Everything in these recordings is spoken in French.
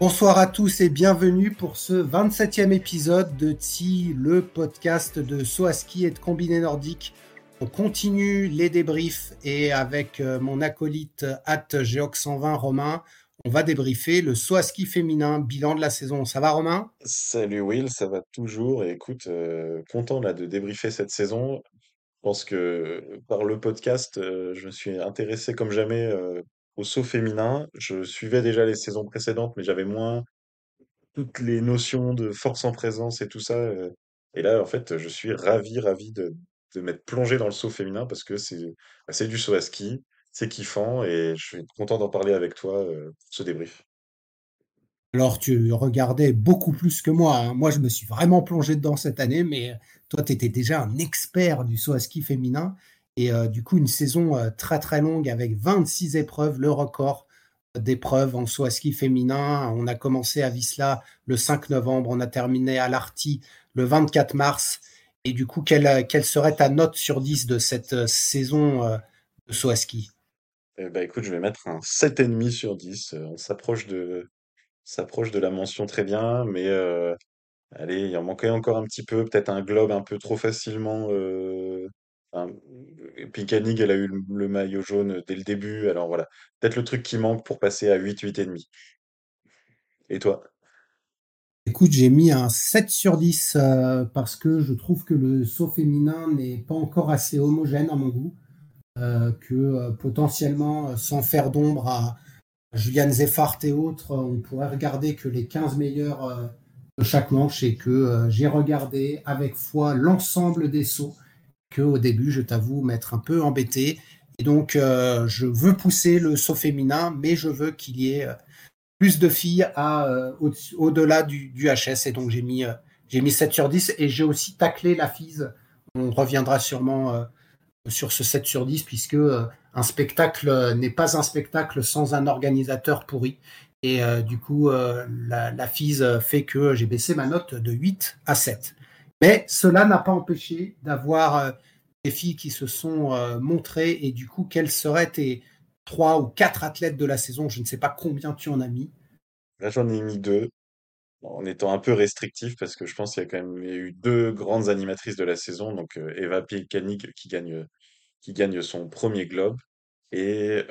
Bonsoir à tous et bienvenue pour ce 27e épisode de TSI, le podcast de Soaski et de Combiné Nordique. On continue les débriefs et avec euh, mon acolyte at Geox120 Romain, on va débriefer le Soaski féminin, bilan de la saison. Ça va Romain? Salut Will, ça va toujours et écoute, euh, content là de débriefer cette saison. Je pense que par le podcast, euh, je me suis intéressé comme jamais euh, au saut féminin. Je suivais déjà les saisons précédentes, mais j'avais moins toutes les notions de force en présence et tout ça. euh. et là, en fait, je suis ravi, ravi de, de m'être plongé dans le saut féminin parce que c'est bah, du saut à ski, c'est kiffant et je suis content d'en parler avec toi euh, ce débrief. Alors tu regardais beaucoup plus que moi. hein. Moi je me suis vraiment plongé dedans cette année, mais toi tu étais déjà un expert du saut à ski féminin. Et euh, du coup une saison euh, très très longue avec 26 épreuves, le record d'épreuves en à ski féminin. On a commencé à Visla le 5 novembre, on a terminé à l'Arty le 24 mars. Et du coup, quelle, quelle serait ta note sur 10 de cette euh, saison euh, de saut à ski? Eh ben, écoute, je vais mettre un 7,5 sur 10. Euh, On s'approche de, s'approche de la mention très bien, mais euh, allez, il en manquait encore un petit peu, peut-être un globe un peu trop facilement. Euh, enfin, elle a eu le, maillot jaune dès le début, alors voilà, peut-être le truc qui manque pour passer à 8, 8,5. Et toi? Écoute, j'ai mis un 7 sur 10 euh, parce que je trouve que le saut féminin n'est pas encore assez homogène à mon goût. euh, que euh, potentiellement, euh, sans faire d'ombre à Juliane Zeffart et autres, euh, on pourrait regarder que les 15 meilleurs euh, de chaque manche et que euh, j'ai regardé avec foi l'ensemble des sauts que au début, je t'avoue, m'être un peu embêté. Et donc, euh, je veux pousser le saut féminin, mais je veux qu'il y ait euh, plus de filles euh, au- au-delà du, HS. Et donc, j'ai mis, j'ai mis 7 sur 10 et j'ai aussi taclé la FISE. On reviendra sûrement sur ce 7 sur 10 puisque un spectacle n'est pas un spectacle sans un organisateur pourri. Et du coup, la, la FISE fait que j'ai baissé ma note de 8 à 7. Mais cela n'a pas empêché d'avoir euh, des filles qui se sont euh, montrées et du coup, quels seraient tes trois ou quatre athlètes de la saison? Je ne sais pas combien tu en as mis. Là, j'en ai mis deux, en étant un peu restrictif, parce que je pense qu'il y a quand même eu deux grandes animatrices de la saison, donc euh, Eva Pielkanik qui gagne, qui gagne son premier globe, et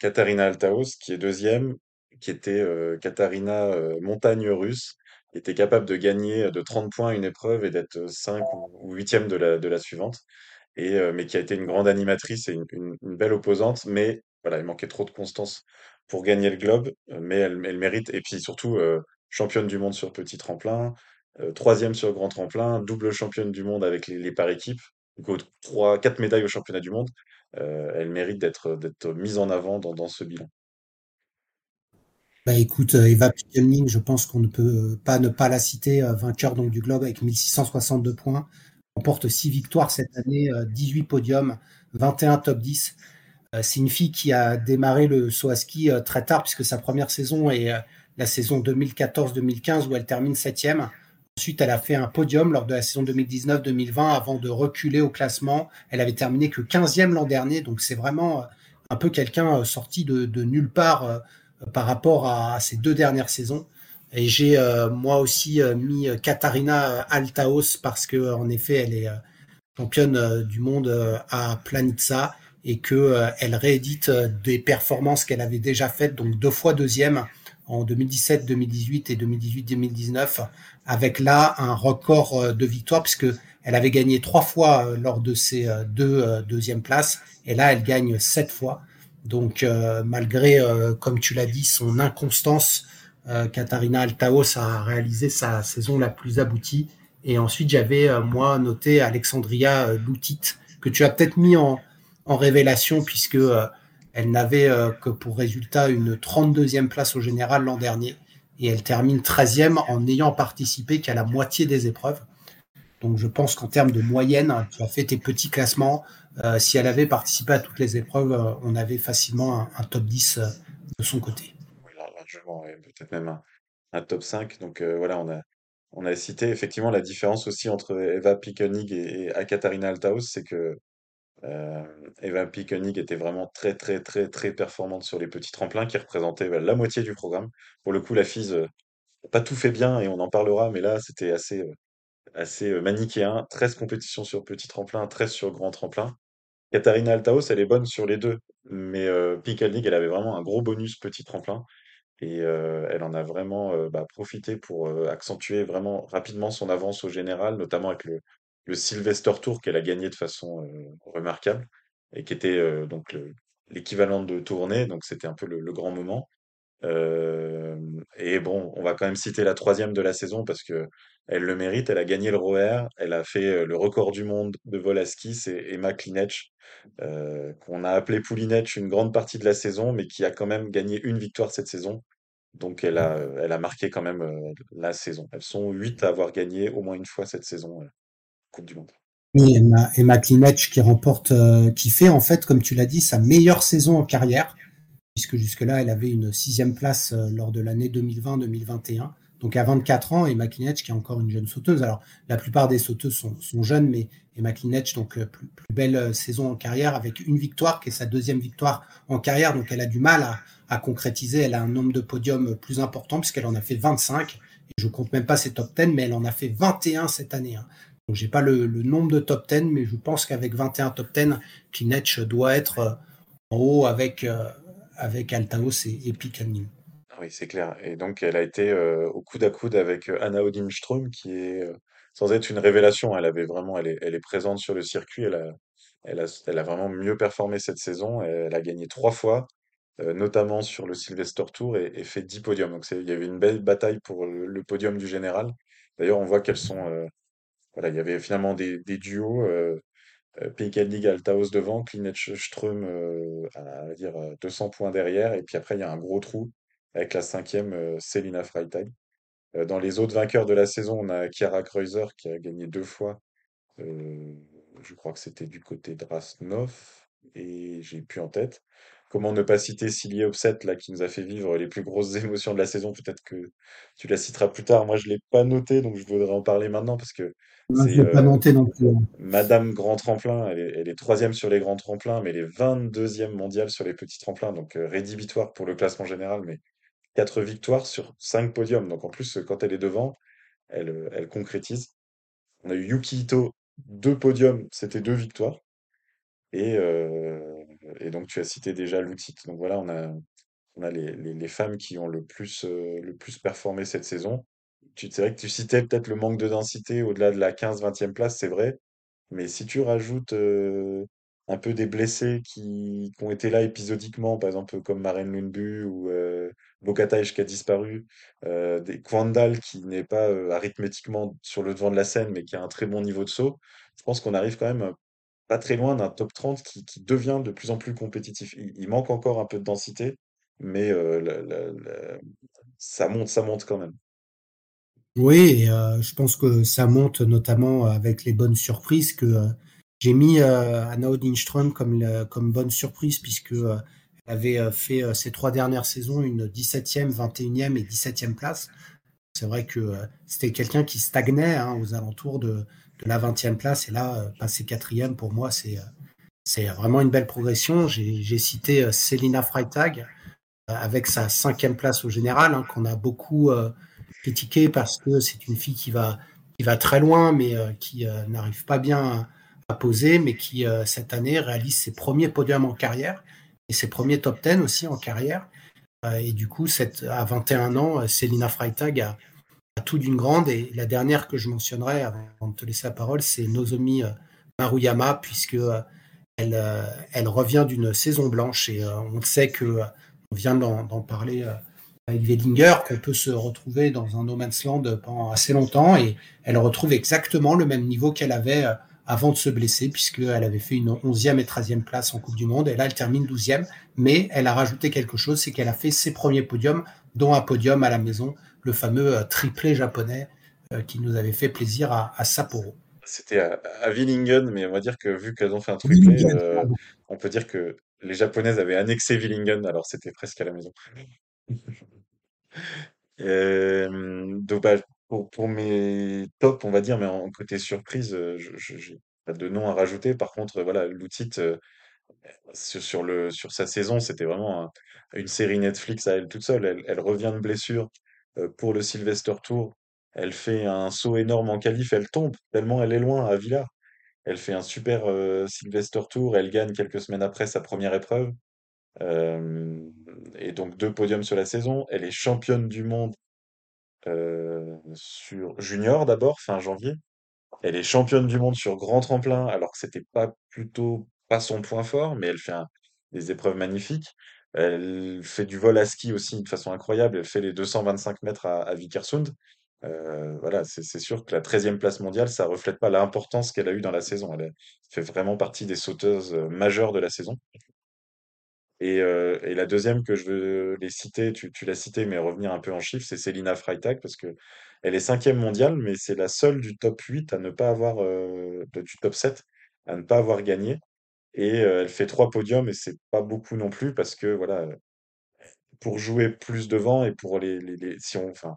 Katharina Altaos qui est deuxième, qui était Katharina euh, montagne russe, était capable de gagner de 30 points une épreuve et d'être 5 ou 8e de la, suivante, mais qui a été une grande animatrice et une, belle opposante, mais il manquait trop de constance pour gagner le globe, mais elle, mérite, et puis surtout championne du monde sur petit tremplin, troisième sur grand tremplin, double championne du monde avec les, par équipes, quatre médailles au championnat du monde. Elle mérite d'être mise en avant dans ce bilan. Bah écoute, euh, Eva Pickelning, je pense qu'on ne peut pas ne pas la citer, euh, vainqueur donc du Globe avec 1662 points, remporte 6 victoires cette année, euh, 18 podiums, 21 top 10. Euh, c'est une fille qui a démarré le saut à ski euh, très tard puisque sa première saison est euh, la saison 2014-2015 où elle termine septième. Ensuite, elle a fait un podium lors de la saison 2019-2020 avant de reculer au classement. Elle avait terminé que 15e l'an dernier, donc c'est vraiment euh, un peu quelqu'un euh, sorti de, nulle part euh, par rapport à, ces deux dernières saisons. Et j'ai euh, moi aussi euh, mis euh, Katharina Altaos parce que euh, en effet elle est euh, championne euh, du monde euh, à Planitza et que euh, elle réédite euh, des performances qu'elle avait déjà faites, donc deux fois deuxième en 2017, 2018 et 2018, 2019, avec là un record euh, de victoire puisque elle avait gagné trois fois euh, lors de ces euh, deux euh, deuxièmes places et là elle gagne sept fois. Donc euh, malgré, euh, comme tu l'as dit, son inconstance, euh, Katharina Altaos a réalisé sa saison la plus aboutie. Et ensuite, j'avais moi noté Alexandria Loutit, que tu as peut-être mis en, révélation puisque Elle n'avait que pour résultat une 32e place au général l'an dernier et elle termine 13e en n'ayant participé qu'à la moitié des épreuves. Donc je pense qu'en termes de moyenne, tu as fait tes petits classements. Si elle avait participé à toutes les épreuves, on avait facilement un, top 10 de son côté. Oui, largement, peut-être même un, top 5. Donc voilà, on a, on a cité effectivement la différence aussi entre Eva Pickenig et, et Akatarina Althaus, c'est que euh, Eva Pickenig était vraiment très très très très performante sur les petits tremplins qui représentaient la moitié du programme. Pour le coup, la FISE n'a pas tout fait bien et on en parlera, mais là c'était assez, euh, assez euh, manichéen. 13 compétitions sur petit tremplin, 13 sur grand tremplin. Katharina Althaus, elle est bonne sur les deux, mais euh, Pickenig, elle avait vraiment un gros bonus petit tremplin. Et euh, elle en a vraiment euh, bah, profité pour euh, accentuer vraiment rapidement son avance au général, notamment avec le, Sylvester Tour qu'elle a gagné de façon remarquable et qui était donc l'équivalent de tournée, donc c'était un peu le grand moment. Et bon, on va quand même citer la troisième de la saison parce que elle le mérite. Elle a gagné le ROER, elle a fait le record du monde de vol à ski, c'est Emma Klinech, qu'on a appelé Poulinech une grande partie de la saison, mais qui a quand même gagné une victoire cette saison. Donc elle a, elle a marqué quand même la saison. Elles sont huit à avoir gagné au moins une fois cette saison Coupe du Monde. Oui, Emma, Emma qui remporte, qui fait en fait, comme tu l'as dit, sa meilleure saison en carrière, puisque jusque-là, elle avait une sixième place lors de l'année 2020-2021. Donc à 24 ans, Emma Klinech qui est encore une jeune sauteuse. Alors la plupart des sauteuses sont, jeunes, mais Emma donc plus, plus, belle saison en carrière avec une victoire qui est sa deuxième victoire en carrière. Donc elle a du mal à, concrétiser. Elle a un nombre de podiums plus important puisqu'elle en a fait 25. Et je compte même pas ses top 10, mais elle en a fait 21 cette année. Hein. Donc j'ai pas le, nombre de top 10, mais je pense qu'avec 21 top 10, Klinech doit être en haut avec, avec Altaos et, et oui, c'est clair. Et donc, elle a été euh, au coude à coude avec euh, Anna Odinström, qui est, euh, sans être une révélation, elle avait vraiment, elle est, présente sur le circuit. Elle a, vraiment mieux performé cette saison. Elle a gagné trois fois, notamment sur le Sylvester Tour, et, fait dix podiums. Donc, il y avait une belle bataille pour le, podium du général. D'ailleurs, on voit qu'elles sont, voilà, il y avait finalement des duos. Euh, League Altaos devant, Klinech Ström à, dire 200 points derrière, et puis après il y a un gros trou avec la cinquième euh, Selina Freitag. Euh, dans les autres vainqueurs de la saison, on a Chiara Kreuzer qui a gagné deux fois. Euh, je crois que c'était du côté de Rasnov et j'ai plus en tête. Comment ne pas citer Silly Upset là qui nous a fait vivre les plus grosses émotions de la saison. Peut-être que tu la citeras plus tard. Moi, je l'ai pas noté, donc je voudrais en parler maintenant parce que pas noté non plus. Madame Grand Tremplin. Elle est, troisième sur les grands tremplins, mais elle est 22e mondiale sur les petits tremplins, donc rédhibitoire pour le classement général, mais quatre victoires sur cinq podiums. Donc en plus, quand elle est devant, elle, elle concrétise. On a eu Yuki Ito, deux podiums, c'était deux victoires. Et, euh, et donc tu as cité déjà l'outil. Donc voilà, on a, on a les, les, femmes qui ont le plus, euh, le plus performé cette saison. C'est vrai que tu citais peut-être le manque de densité au-delà de la 15-20e place, c'est vrai. Mais si tu rajoutes euh, un peu des blessés qui, qui, ont été là épisodiquement, par exemple comme Maren Lundbu ou euh, qui a disparu, euh, des Kwandal qui n'est pas euh, arithmétiquement sur le devant de la scène mais qui a un très bon niveau de saut, je pense qu'on arrive quand même euh, pas très loin d'un top 30 qui, devient de plus en plus compétitif. Il, manque encore un peu de densité, mais euh, ça monte, ça monte quand même. Oui, euh, je pense que ça monte notamment avec les bonnes surprises que euh, j'ai mis euh, Anna Odinström comme, comme bonne surprise puisque euh, elle avait euh, fait euh, ces trois dernières saisons une 17e, 21e et 17e place. C'est vrai que c'était quelqu'un qui stagnait hein, aux alentours de, de, la 20e place et là, passer quatrième pour moi, c'est c'est vraiment une belle progression. J'ai cité Selina Freitag avec sa cinquième place au général hein, qu'on a beaucoup critiqué parce que c'est une fille qui va qui va très loin mais qui n'arrive pas bien à poser, mais qui euh, cette année réalise ses premiers podiums en carrière et ses premiers top 10 aussi en carrière. Euh, et du coup, cette, à 21 ans, Selina Freitag a tout d'une grande. Et la dernière que je mentionnerai avant de te laisser la parole, c'est Nozomi euh, Maruyama, puisque elle, elle revient d'une saison blanche et on sait que on vient d'en parler avec Wellinger, qu'on peut se retrouver dans un no man's land pendant assez longtemps et elle retrouve exactement le même niveau qu'elle avait avant de se blesser, puisqu'elle avait fait une 11e et 13e place en Coupe du Monde. Et là, elle termine 12e. Mais elle a rajouté quelque chose, c'est qu'elle a fait ses premiers podiums, dont un podium à la maison, le fameux euh, triplé japonais euh, qui nous avait fait plaisir à, à Sapporo. C'était à, à Willingen, mais on va dire que vu qu'elles ont fait un triplé, euh, on peut dire que les Japonaises avaient annexé Willingen, alors c'était presque à la maison. Euh, donc, bah, pour, pour mes tops, on va dire, mais en côté surprise, je, j'ai pas de nom à rajouter. Par contre, voilà, l'outil sur, sur le, sur sa saison, c'était vraiment un- une série Netflix à elle toute seule. Elle, elle revient de blessure euh, pour le Sylvester Tour. Elle fait un saut énorme en qualif, elle tombe tellement elle est loin à Villars. Elle fait un super euh, Sylvester Tour, elle gagne quelques semaines après sa première épreuve. Euh, et donc deux podiums sur la saison. Elle est championne du monde sur junior d'abord, fin janvier. Elle est championne du monde sur grand tremplin, alors que c'était pas plutôt pas son point fort, mais elle fait des épreuves magnifiques. Elle fait du vol à ski aussi de façon incroyable. Elle fait les 225 mètres à, à Vikersund. Euh, voilà, c'est sûr que la treizième place mondiale, ça reflète pas l'importance qu'elle a eue dans la saison. Elle fait vraiment partie des sauteuses euh, majeures de la saison. Et, euh, et la deuxième que je veux les citer, tu, l'as cité, mais revenir un peu en chiffres, c'est Selina Freitag, parce que elle est cinquième mondiale, mais c'est la seule du top 8 à ne pas avoir, du top 7 à ne pas avoir gagné. Et elle fait trois podiums, et c'est pas beaucoup non plus, parce que voilà, pour jouer plus devant et pour les, les, les- si on, enfin,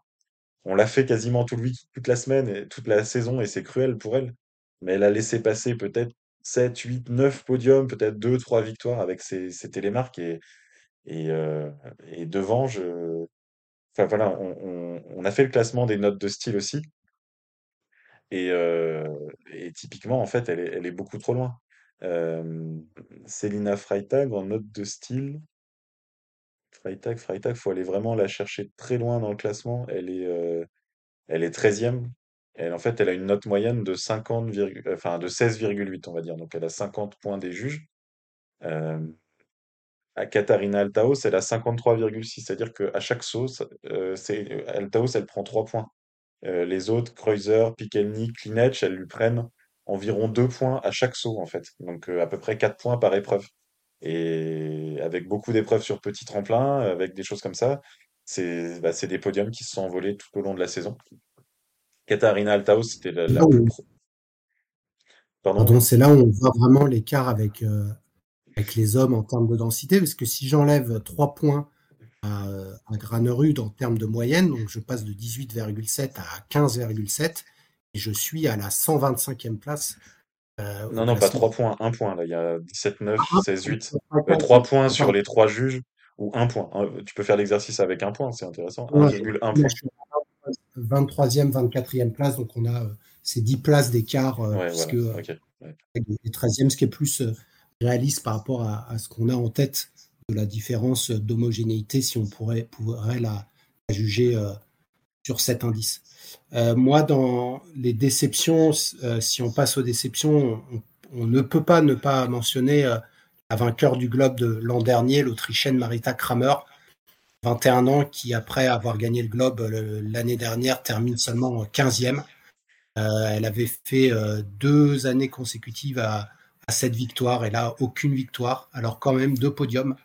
on l'a fait quasiment tout le week, toute la semaine et toute la saison, et c'est cruel pour elle. Mais elle a laissé passer peut-être 7 8 9 podiums, peut-être 2 3 victoires avec ses, ses télémarques, et et, devant, je, enfin voilà, on, on- a fait le classement des notes de style aussi. Et, typiquement, en fait, elle est beaucoup trop loin. Célina Freitag en note de style. Freitag, Freitag, faut aller vraiment la chercher très loin dans le classement. Elle est, elle est treizième Elle, en fait, elle a une note moyenne de 50, virgule- enfin, de 16,8, on va dire. Donc, elle a 50 points des juges. À Katharina Altaos, elle a 53,6, c'est-à-dire qu'à chaque euh, Altaos, elle prend 3 points. Les autres, Kreuzer, Pikelny, Klinec, elles lui prennent environ 2 points à chaque saut, en fait. Donc euh, à peu près 4 points par épreuve. Et avec beaucoup d'épreuves sur petit tremplin, avec des choses comme ça, c'est bah, des podiums qui se sont envolés tout au long de la saison. Katharina Altaos, c'était la, la Là plus où- pro. Pardon, Pardon, oui. c'est là où on voit vraiment l'écart avec, euh, avec les hommes en termes de densité, parce que si j'enlève 3 points à, à Granerud en termes de moyenne, donc je passe de 18,7 à 15,7, et je suis à la 125e place euh, Non, non, pas classement. 3 points, 1 point. Là, il y a 17, 9, Ah, 16, 8. pardon, 3 points sur les 3 juges ou 1 point. Euh, Tu peux faire l'exercice avec un point, c'est intéressant. Ouais, 1,1 là, point. je suis à la 23e, 24e place, donc on a euh, ces 10 places d'écart, euh, Ouais, puisque voilà. euh. Ouais. les 13e, ce qui est plus réaliste par rapport à, à ce qu'on a en tête de la différence d'homogénéité, si on pourrait, pourrait la, la juger sur cet indice. Euh, moi, dans les déceptions, euh, si on passe aux déceptions, on, ne peut pas ne pas mentionner euh, la vainqueur du globe de l'an dernier, l'Autrichienne Marita Kramer, 21 ans, qui après avoir gagné le globe euh, l'année dernière termine seulement 15e. Euh, elle avait fait euh, deux années consécutives à, cette victoire et là aucune victoire. Alors quand même deux podiums,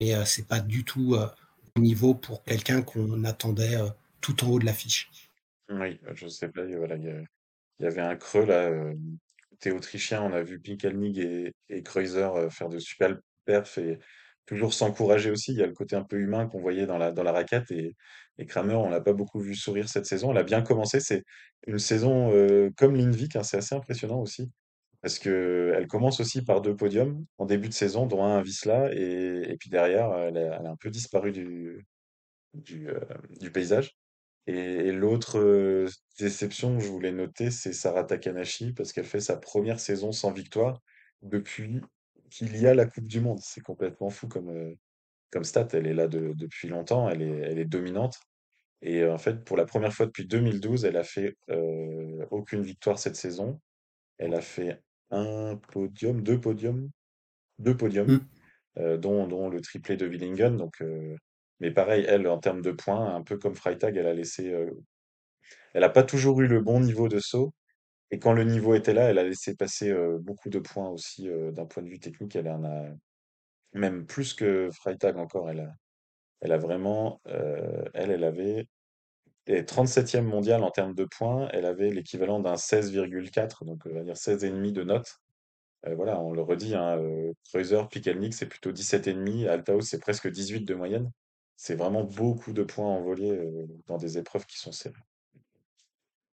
mais euh, c'est pas du tout euh, au niveau pour quelqu'un qu'on attendait euh, tout en haut de l'affiche. Oui, je sais pas, il y, avait un creux là. Euh, autrichien, on a vu Pinkelnig et, et Kreuzer euh, faire de super perfs et toujours s'encourager aussi. Il y a le côté un peu humain qu'on voyait dans la, dans la raquette et, et Kramer, on l'a pas beaucoup vu sourire cette saison. Elle a bien commencé. C'est une saison euh, comme Lindvik, hein, c'est assez impressionnant aussi. Parce que elle commence aussi par deux podiums en début de saison, dont un à Wisla, et, et puis derrière, elle a, elle a un peu disparu du, du, euh, du paysage. Et, et l'autre euh, déception que je voulais noter, c'est Sarah Takanashi, parce qu'elle fait sa première saison sans victoire depuis qu'il y a la Coupe du Monde. C'est complètement fou comme, euh, comme stat. Elle est là de- depuis longtemps, elle est, elle est dominante. Et en fait, pour la première fois depuis 2012, elle a fait euh, aucune victoire cette saison. Elle a fait un podium, deux podiums, deux podiums, Mm. euh, dont, dont le triplé de Willingen. Donc, euh, mais pareil, elle, en termes de points, un peu comme Freitag, elle a laissé, euh, elle n'a pas toujours eu le bon niveau de saut. Et quand le niveau était là, elle a laissé passer euh, beaucoup de points aussi euh, d'un point de vue technique. Elle en a même plus que Freitag encore. Elle a, elle a vraiment, elle, elle avait et 37e mondial en termes de points. Elle avait l'équivalent d'un 16,4, donc on va dire 16,5 de notes. Voilà, on le redit, hein, Kreuzer, Pickelnick, c'est plutôt 17,5. Althaus, c'est presque 18 de moyenne. C'est vraiment beaucoup de points envolés euh, dans des épreuves qui sont serrées.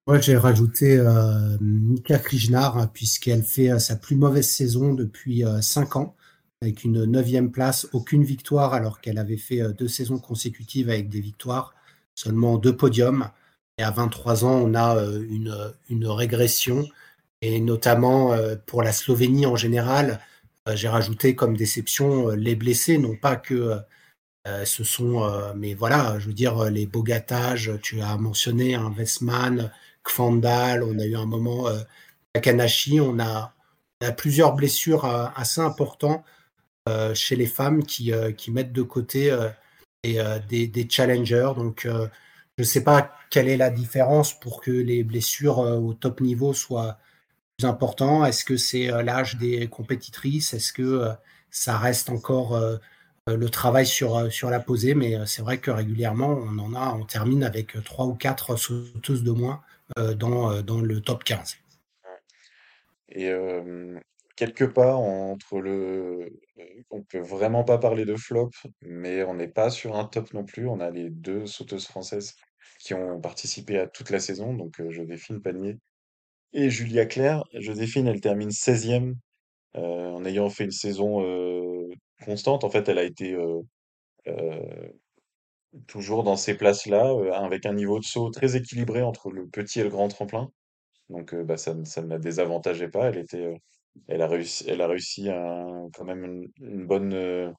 Moi, j'ai rajouté euh, Mika hein, puisqu'elle fait euh, sa plus mauvaise saison depuis euh, 5 ans, avec une neuvième place, aucune victoire, alors qu'elle avait fait euh, deux saisons consécutives avec des victoires, seulement deux podiums. Et à 23 ans, on a euh, une, régression, et notamment euh, pour la Slovénie en général, euh, j'ai rajouté comme déception euh, les blessés, non pas que euh, ce sont, euh, mais voilà, je veux dire, les bogatages, tu as mentionné un Westman, Kfandal, on a eu un moment euh, Takanashi, on a, plusieurs blessures euh, assez importantes chez les femmes qui, qui mettent de côté et, des, des challengers. Donc, je ne sais pas quelle est la différence pour que les blessures au top niveau soient plus importantes. Est-ce que c'est l'âge des compétitrices? Est-ce que ça reste encore le travail sur, euh, sur la posée, mais euh, c'est vrai que régulièrement, on en a, on termine avec euh, trois ou quatre sauteuses de moins euh, dans, euh, dans le top 15. Et euh, quelque part entre le, on peut vraiment pas parler de flop, mais on n'est pas sur un top non plus. On a les deux sauteuses françaises qui ont participé à toute la saison, donc euh, Joséphine Panier et Julia Claire. Joséphine, elle termine 16e euh, en ayant fait une saison euh, constante. En fait, elle a été toujours dans ces places-là, avec un niveau de saut très équilibré entre le petit et le grand tremplin. Donc, bah, ça, ne- ça ne la désavantageait pas. Elle était, elle a réussi, elle a réussi un- quand même une, bonne,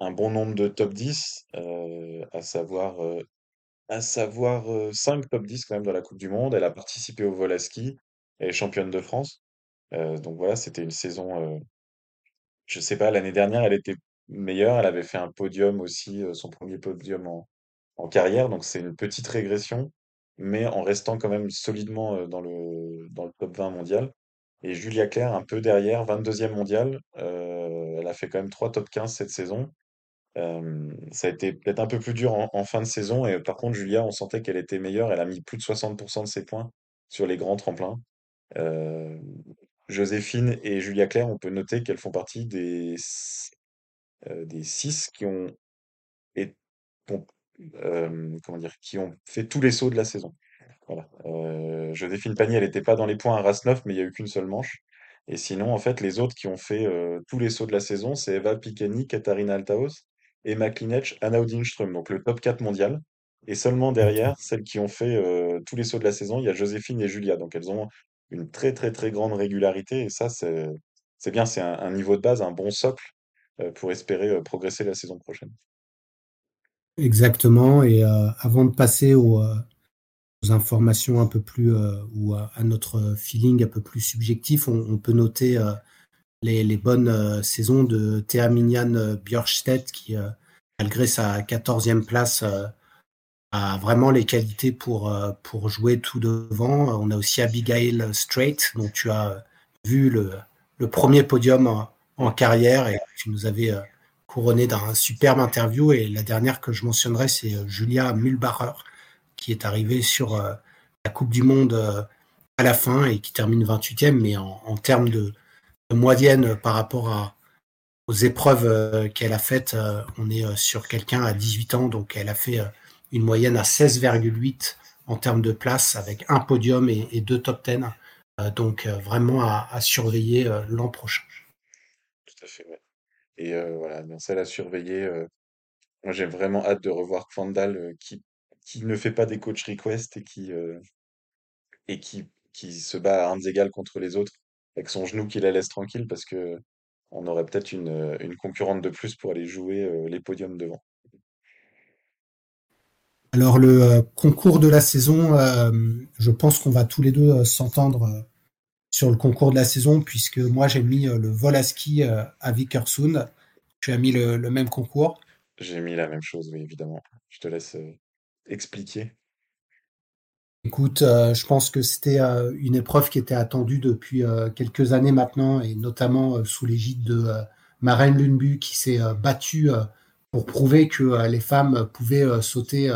un bon nombre de top 10, euh, à savoir, à savoir euh, 5 top 10 quand même dans la Coupe du Monde. Elle a participé au vol à ski. Elle est championne de France. Donc voilà, c'était une saison. Je sais pas, l'année dernière, elle était meilleure. Elle avait fait un podium aussi, euh, son premier podium en, en carrière. Donc c'est une petite régression, mais en restant quand même solidement euh, dans le, dans le top 20 mondial. Et Julia Claire, un peu derrière, 22e mondial. Euh, elle a fait quand même 3 top 15 cette saison. Ça a été peut-être un peu plus dur en, fin de saison. Et par contre, Julia, on sentait qu'elle était meilleure. Elle a mis plus de 60% de ses points sur les grands tremplins. Joséphine et Julia Claire, on peut noter qu'elles font partie des, s- euh, des six qui ont, et, ont, euh, comment dire, qui ont fait tous les sauts de la saison. Voilà. Euh, Joséphine Pagny, elle n'était pas dans les points à race 9, mais il y a eu qu'une seule manche. Et sinon, en fait, les autres qui ont fait euh, tous les sauts de la saison, c'est Eva Pikeni, Katharina Altaos, Emma Klinech, Anna Odingström, donc le top 4 mondial. Et seulement derrière, celles qui ont fait euh, tous les sauts de la saison, il y a Joséphine et Julia. Donc elles ont une très très très grande régularité. Et ça, c'est bien, c'est un, niveau de base, un bon socle euh, pour espérer euh, progresser la saison prochaine. Exactement. Et euh, avant de passer aux, informations un peu plus ou à, notre feeling un peu plus subjectif, on, peut noter les, bonnes saisons de Thea Minian Björkstedt qui, malgré sa quatorzième place, a vraiment les qualités pour, euh, pour jouer tout devant. On a aussi Abigail Strait, dont tu as vu le, le premier podium en, carrière et tu nous avais euh, couronné d'un superbe interview. Et la dernière que je mentionnerai, c'est euh, Julia Mühlbacher, qui est arrivée sur la Coupe du Monde à la fin et qui termine 28e, mais en, termes de, de moyenne par rapport à, aux épreuves qu'elle a faites, on est sur quelqu'un à 18 ans, donc elle a fait une moyenne à 16,8 en termes de place avec un podium et, deux top 10. Euh, donc euh, vraiment à, surveiller euh, l'an prochain. Tout à fait, ouais. Et voilà, donc celle à surveiller. moi, j'ai vraiment hâte de revoir Kvandal qui, qui ne fait pas des coach requests et qui, et qui, qui se bat à armes égales contre les autres avec son genou qui la laisse tranquille parce que on aurait peut-être une, concurrente de plus pour aller jouer les podiums devant. Alors le euh, concours de la saison, euh, je pense qu'on va tous les deux euh, s'entendre sur le concours de la saison puisque moi j'ai mis le vol à ski à Vikersund. Tu as mis le, le même concours? J'ai mis la même chose, oui, évidemment. Je te laisse expliquer. Écoute, euh, je pense que c'était euh, une épreuve qui était attendue depuis euh, quelques années maintenant, et notamment sous l'égide de Maren Lundby, qui s'est battue pour prouver que les femmes pouvaient sauter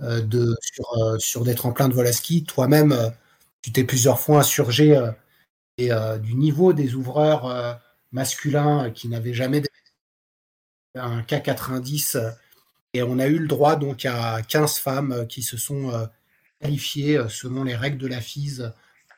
de, sur, euh, sur des tremplins de vol à ski. Toi-même, euh, tu t'es plusieurs fois insurgé euh, et, euh, du niveau des ouvreurs euh, masculins euh, qui n'avaient jamais un K90 euh, et on a eu le droit donc à 15 femmes euh, qui se sont euh, qualifiées euh, selon les règles de la FISE euh,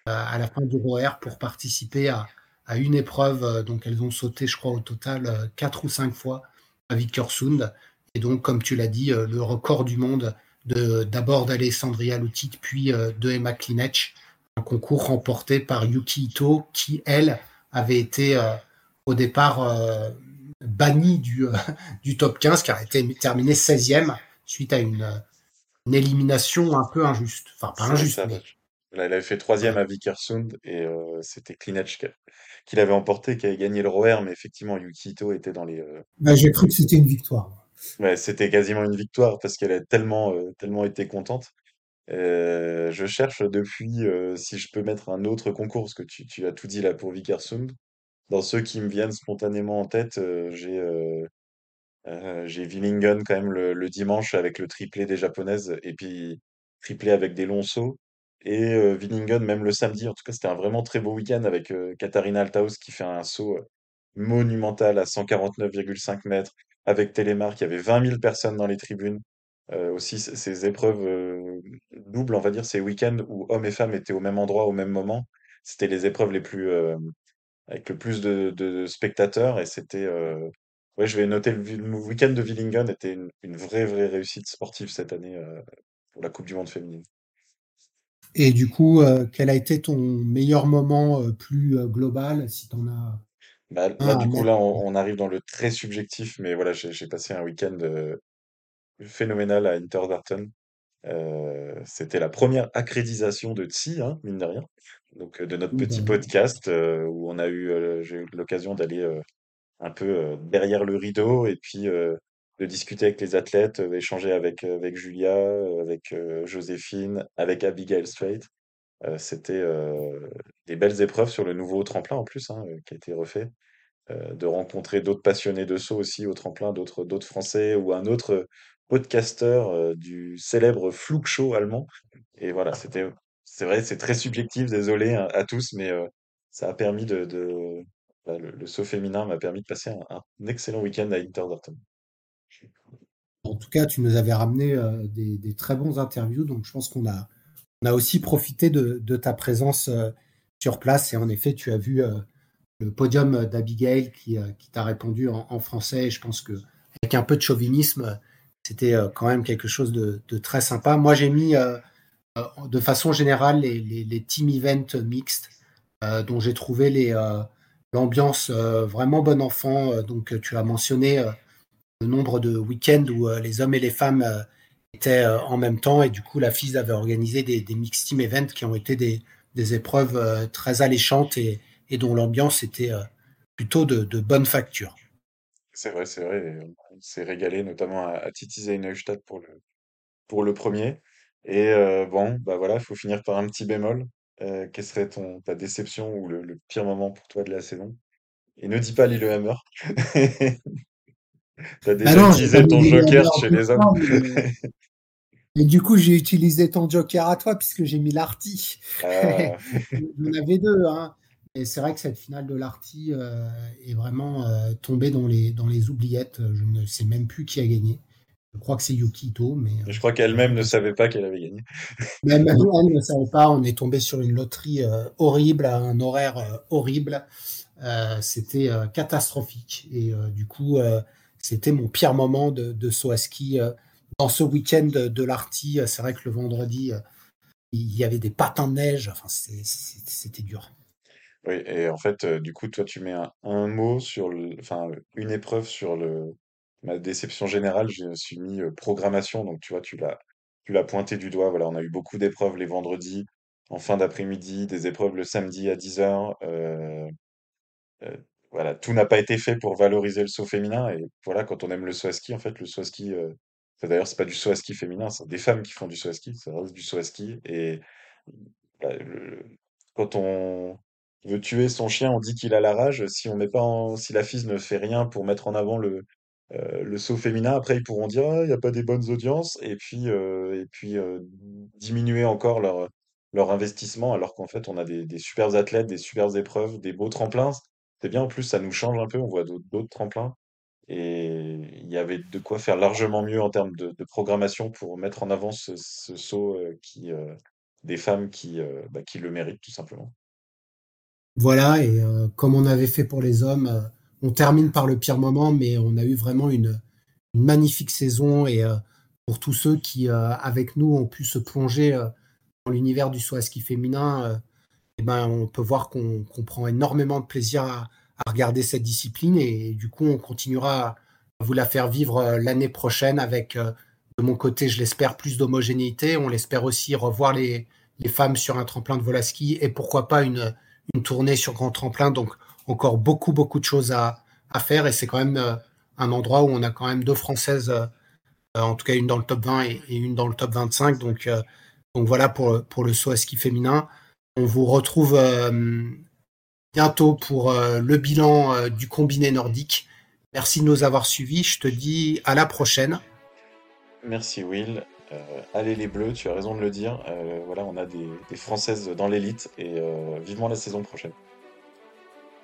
à la fin du ROR pour participer à, à une épreuve. euh, Donc elles ont sauté, je crois, au total euh, quatre ou cinq fois à Vikersund. Et donc, comme tu l'as dit, euh, le record du monde de d'abord d'Alessandria Lutic, puis euh, de Emma Klinech, un concours remporté par Yuki Ito, qui, elle, avait été euh, au départ euh, bannie du, euh, du top 15, car elle était terminée 16e suite à une, une élimination un peu injuste. Enfin, pas injuste, ça, mais. Là, elle avait fait troisième à Vikersund et euh, c'était Klinec qui, qui l'avait emporté, qui avait gagné le ROR, mais effectivement, Yuki Ito était dans les. euh, bah, j'ai cru que c'était une victoire. Ouais, c'était quasiment une victoire parce qu'elle a tellement, euh, tellement été contente. Euh, je cherche depuis euh, si je peux mettre un autre concours, parce que tu, as tout dit là pour Vikersund. Dans ceux qui me viennent spontanément en tête, j'ai quand même le, dimanche avec le triplé des japonaises et puis triplé avec des longs sauts. Et euh, Willingen même le samedi. En tout cas, c'était un vraiment très beau week-end avec Katharina Althaus qui fait un saut monumental à 149,5 mètres. Avec Télémark, il y avait 20 000 personnes dans les tribunes. Euh, aussi, ces épreuves euh, doubles, on va dire, ces week-ends où hommes et femmes étaient au même endroit au même moment, c'était les épreuves les plus, euh, avec le plus de, spectateurs et c'était ouais je vais noter le, week-end de Willingen était une, vraie vraie réussite sportive cette année pour la Coupe du Monde féminine. Et du coup, quel a été ton meilleur moment plus global, si tu en as Bah, là à du coup là on, on arrive dans le très subjectif mais voilà j'ai j'ai passé un week-end euh, phénoménal à Interlaken. Euh, c'était la première accréditation de TSI hein, mine de rien donc euh, de notre petit podcast euh, où on a eu euh, j'ai eu l'occasion d'aller euh, un peu euh, derrière le rideau et puis euh, de discuter avec les athlètes, euh, échanger avec, avec Julia, euh, avec euh, Joséphine, avec Abigail Strait. Euh, c'était euh, des belles épreuves sur le nouveau tremplin en plus, hein, qui a été refait. Euh, de rencontrer d'autres passionnés de saut aussi au tremplin, d'autres Français ou un autre podcasteur du célèbre Flug Show allemand. Et voilà, c'était c'est vrai, c'est très subjectif, désolé à, à tous, mais ça a permis de, bah, le, saut féminin m'a permis de passer un, excellent week-end à Interlaken. en tout cas, tu nous avais ramené des, des très bons interviews, donc je pense qu'on a, on a aussi profité de, ta présence euh, sur place. Et en effet, tu as vu euh, le podium d'Abigail qui, euh, t'a répondu en, français. Et je pense que avec un peu de chauvinisme, c'était quand même quelque chose de, très sympa. Moi, j'ai mis de façon générale les, team events mixtes, dont j'ai trouvé l'ambiance vraiment bon enfant. Donc, tu as mentionné le nombre de week-ends où les hommes et les femmes étaient euh, en même temps. Et du coup, la FIS avait organisé des, des team events qui ont été des, épreuves euh, très alléchantes et, dont l'ambiance était euh, plutôt de, bonne facture. C'est vrai, c'est vrai. On s'est régalé, notamment à, à Titi Neustadt pour le, pour le premier. Et bon, bah voilà, il faut finir par un petit bémol. Euh, quelle serait ton, ta déception ou le, le pire moment pour toi de la saison? Et ne dis pas Lillehammer. T'as Bah déjà non, utilisé ton joker chez les hommes. mais... Et du coup, j'ai utilisé ton joker à toi puisque j'ai mis l'Arty. Ah, On avait deux, hein. Et c'est vrai que cette finale de l'Arty euh, est vraiment euh, tombée dans les, dans les oubliettes. Je ne sais même plus qui a gagné. Je crois que c'est Yukito, mais je euh, crois qu'elle-même ne savait pas qu'elle avait gagné. même elle ne savait pas. On est tombé sur une loterie horrible, à un horaire horrible. C'était catastrophique. Et du coup, c'était mon pire moment de, saut à ski euh, dans ce week-end de, l'Arty. C'est vrai que le vendredi, euh, il y avait des patins de neige. Enfin, c'était dur. Oui, et en fait, euh, du coup, toi, tu mets un, mot sur une épreuve sur le, ma déception générale. Je me suis mis euh, programmation, donc tu vois, tu l'as, pointé du doigt. Voilà, on a eu beaucoup d'épreuves les vendredis, en fin d'après-midi, des épreuves le samedi à 10 heures. euh, euh, voilà, tout n'a pas été fait pour valoriser le saut féminin. Et voilà, quand on aime le saut à ski, en fait, le saut à ski euh, D'ailleurs, c'est pas du saut à ski féminin, c'est des femmes qui font du saut à ski, ça reste du saut à ski. Et bah, le- quand on veut tuer son chien, on dit qu'il a la rage. Si on met pas en- si la FIS ne fait rien pour mettre en avant le, euh, le saut féminin, après ils pourront dire ah, il n'y a pas des bonnes audiences et puis, euh, et puis diminuer encore leur, leur investissement alors qu'en fait on a des, des athlètes, des super épreuves, des beaux tremplins. C'est bien en plus, ça nous change un peu, on voit d'autres tremplins. Et il y avait de quoi faire largement mieux en termes de, programmation pour mettre en avant ce, saut euh, qui, euh, des femmes qui, euh, bah, qui le méritent tout simplement. Voilà, et comme on avait fait pour les hommes, on termine par le pire moment, mais on a eu vraiment une, une magnifique saison. Et pour tous ceux qui, avec nous, ont pu se plonger dans l'univers du saut à ski féminin, eh ben, on peut voir qu'on prend énormément de plaisir à, regarder cette discipline. Et, du coup, on continuera à vous la faire vivre euh, l'année prochaine avec, euh, de mon côté, je l'espère, plus d'homogénéité. On l'espère aussi revoir les, femmes sur un tremplin de vol à ski et pourquoi pas une tournée sur grand tremplin. Donc encore beaucoup, beaucoup de choses à, faire. Et c'est quand même euh, un endroit où on a quand même deux Françaises, en tout cas une dans le top 20 et, une dans le top 25. Donc, euh, donc voilà pour, pour le saut à ski féminin. On vous retrouve euh, bientôt pour euh, le bilan euh, du combiné nordique. Merci de nous avoir suivis. Je te dis à la prochaine. Merci Will. Euh, allez les Bleus, tu as raison de le dire. Euh, voilà, on a des, des Françaises dans l'élite et euh, vivement la saison prochaine.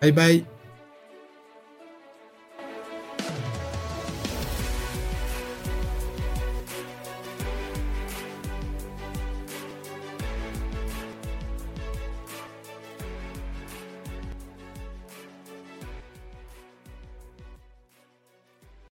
Bye bye.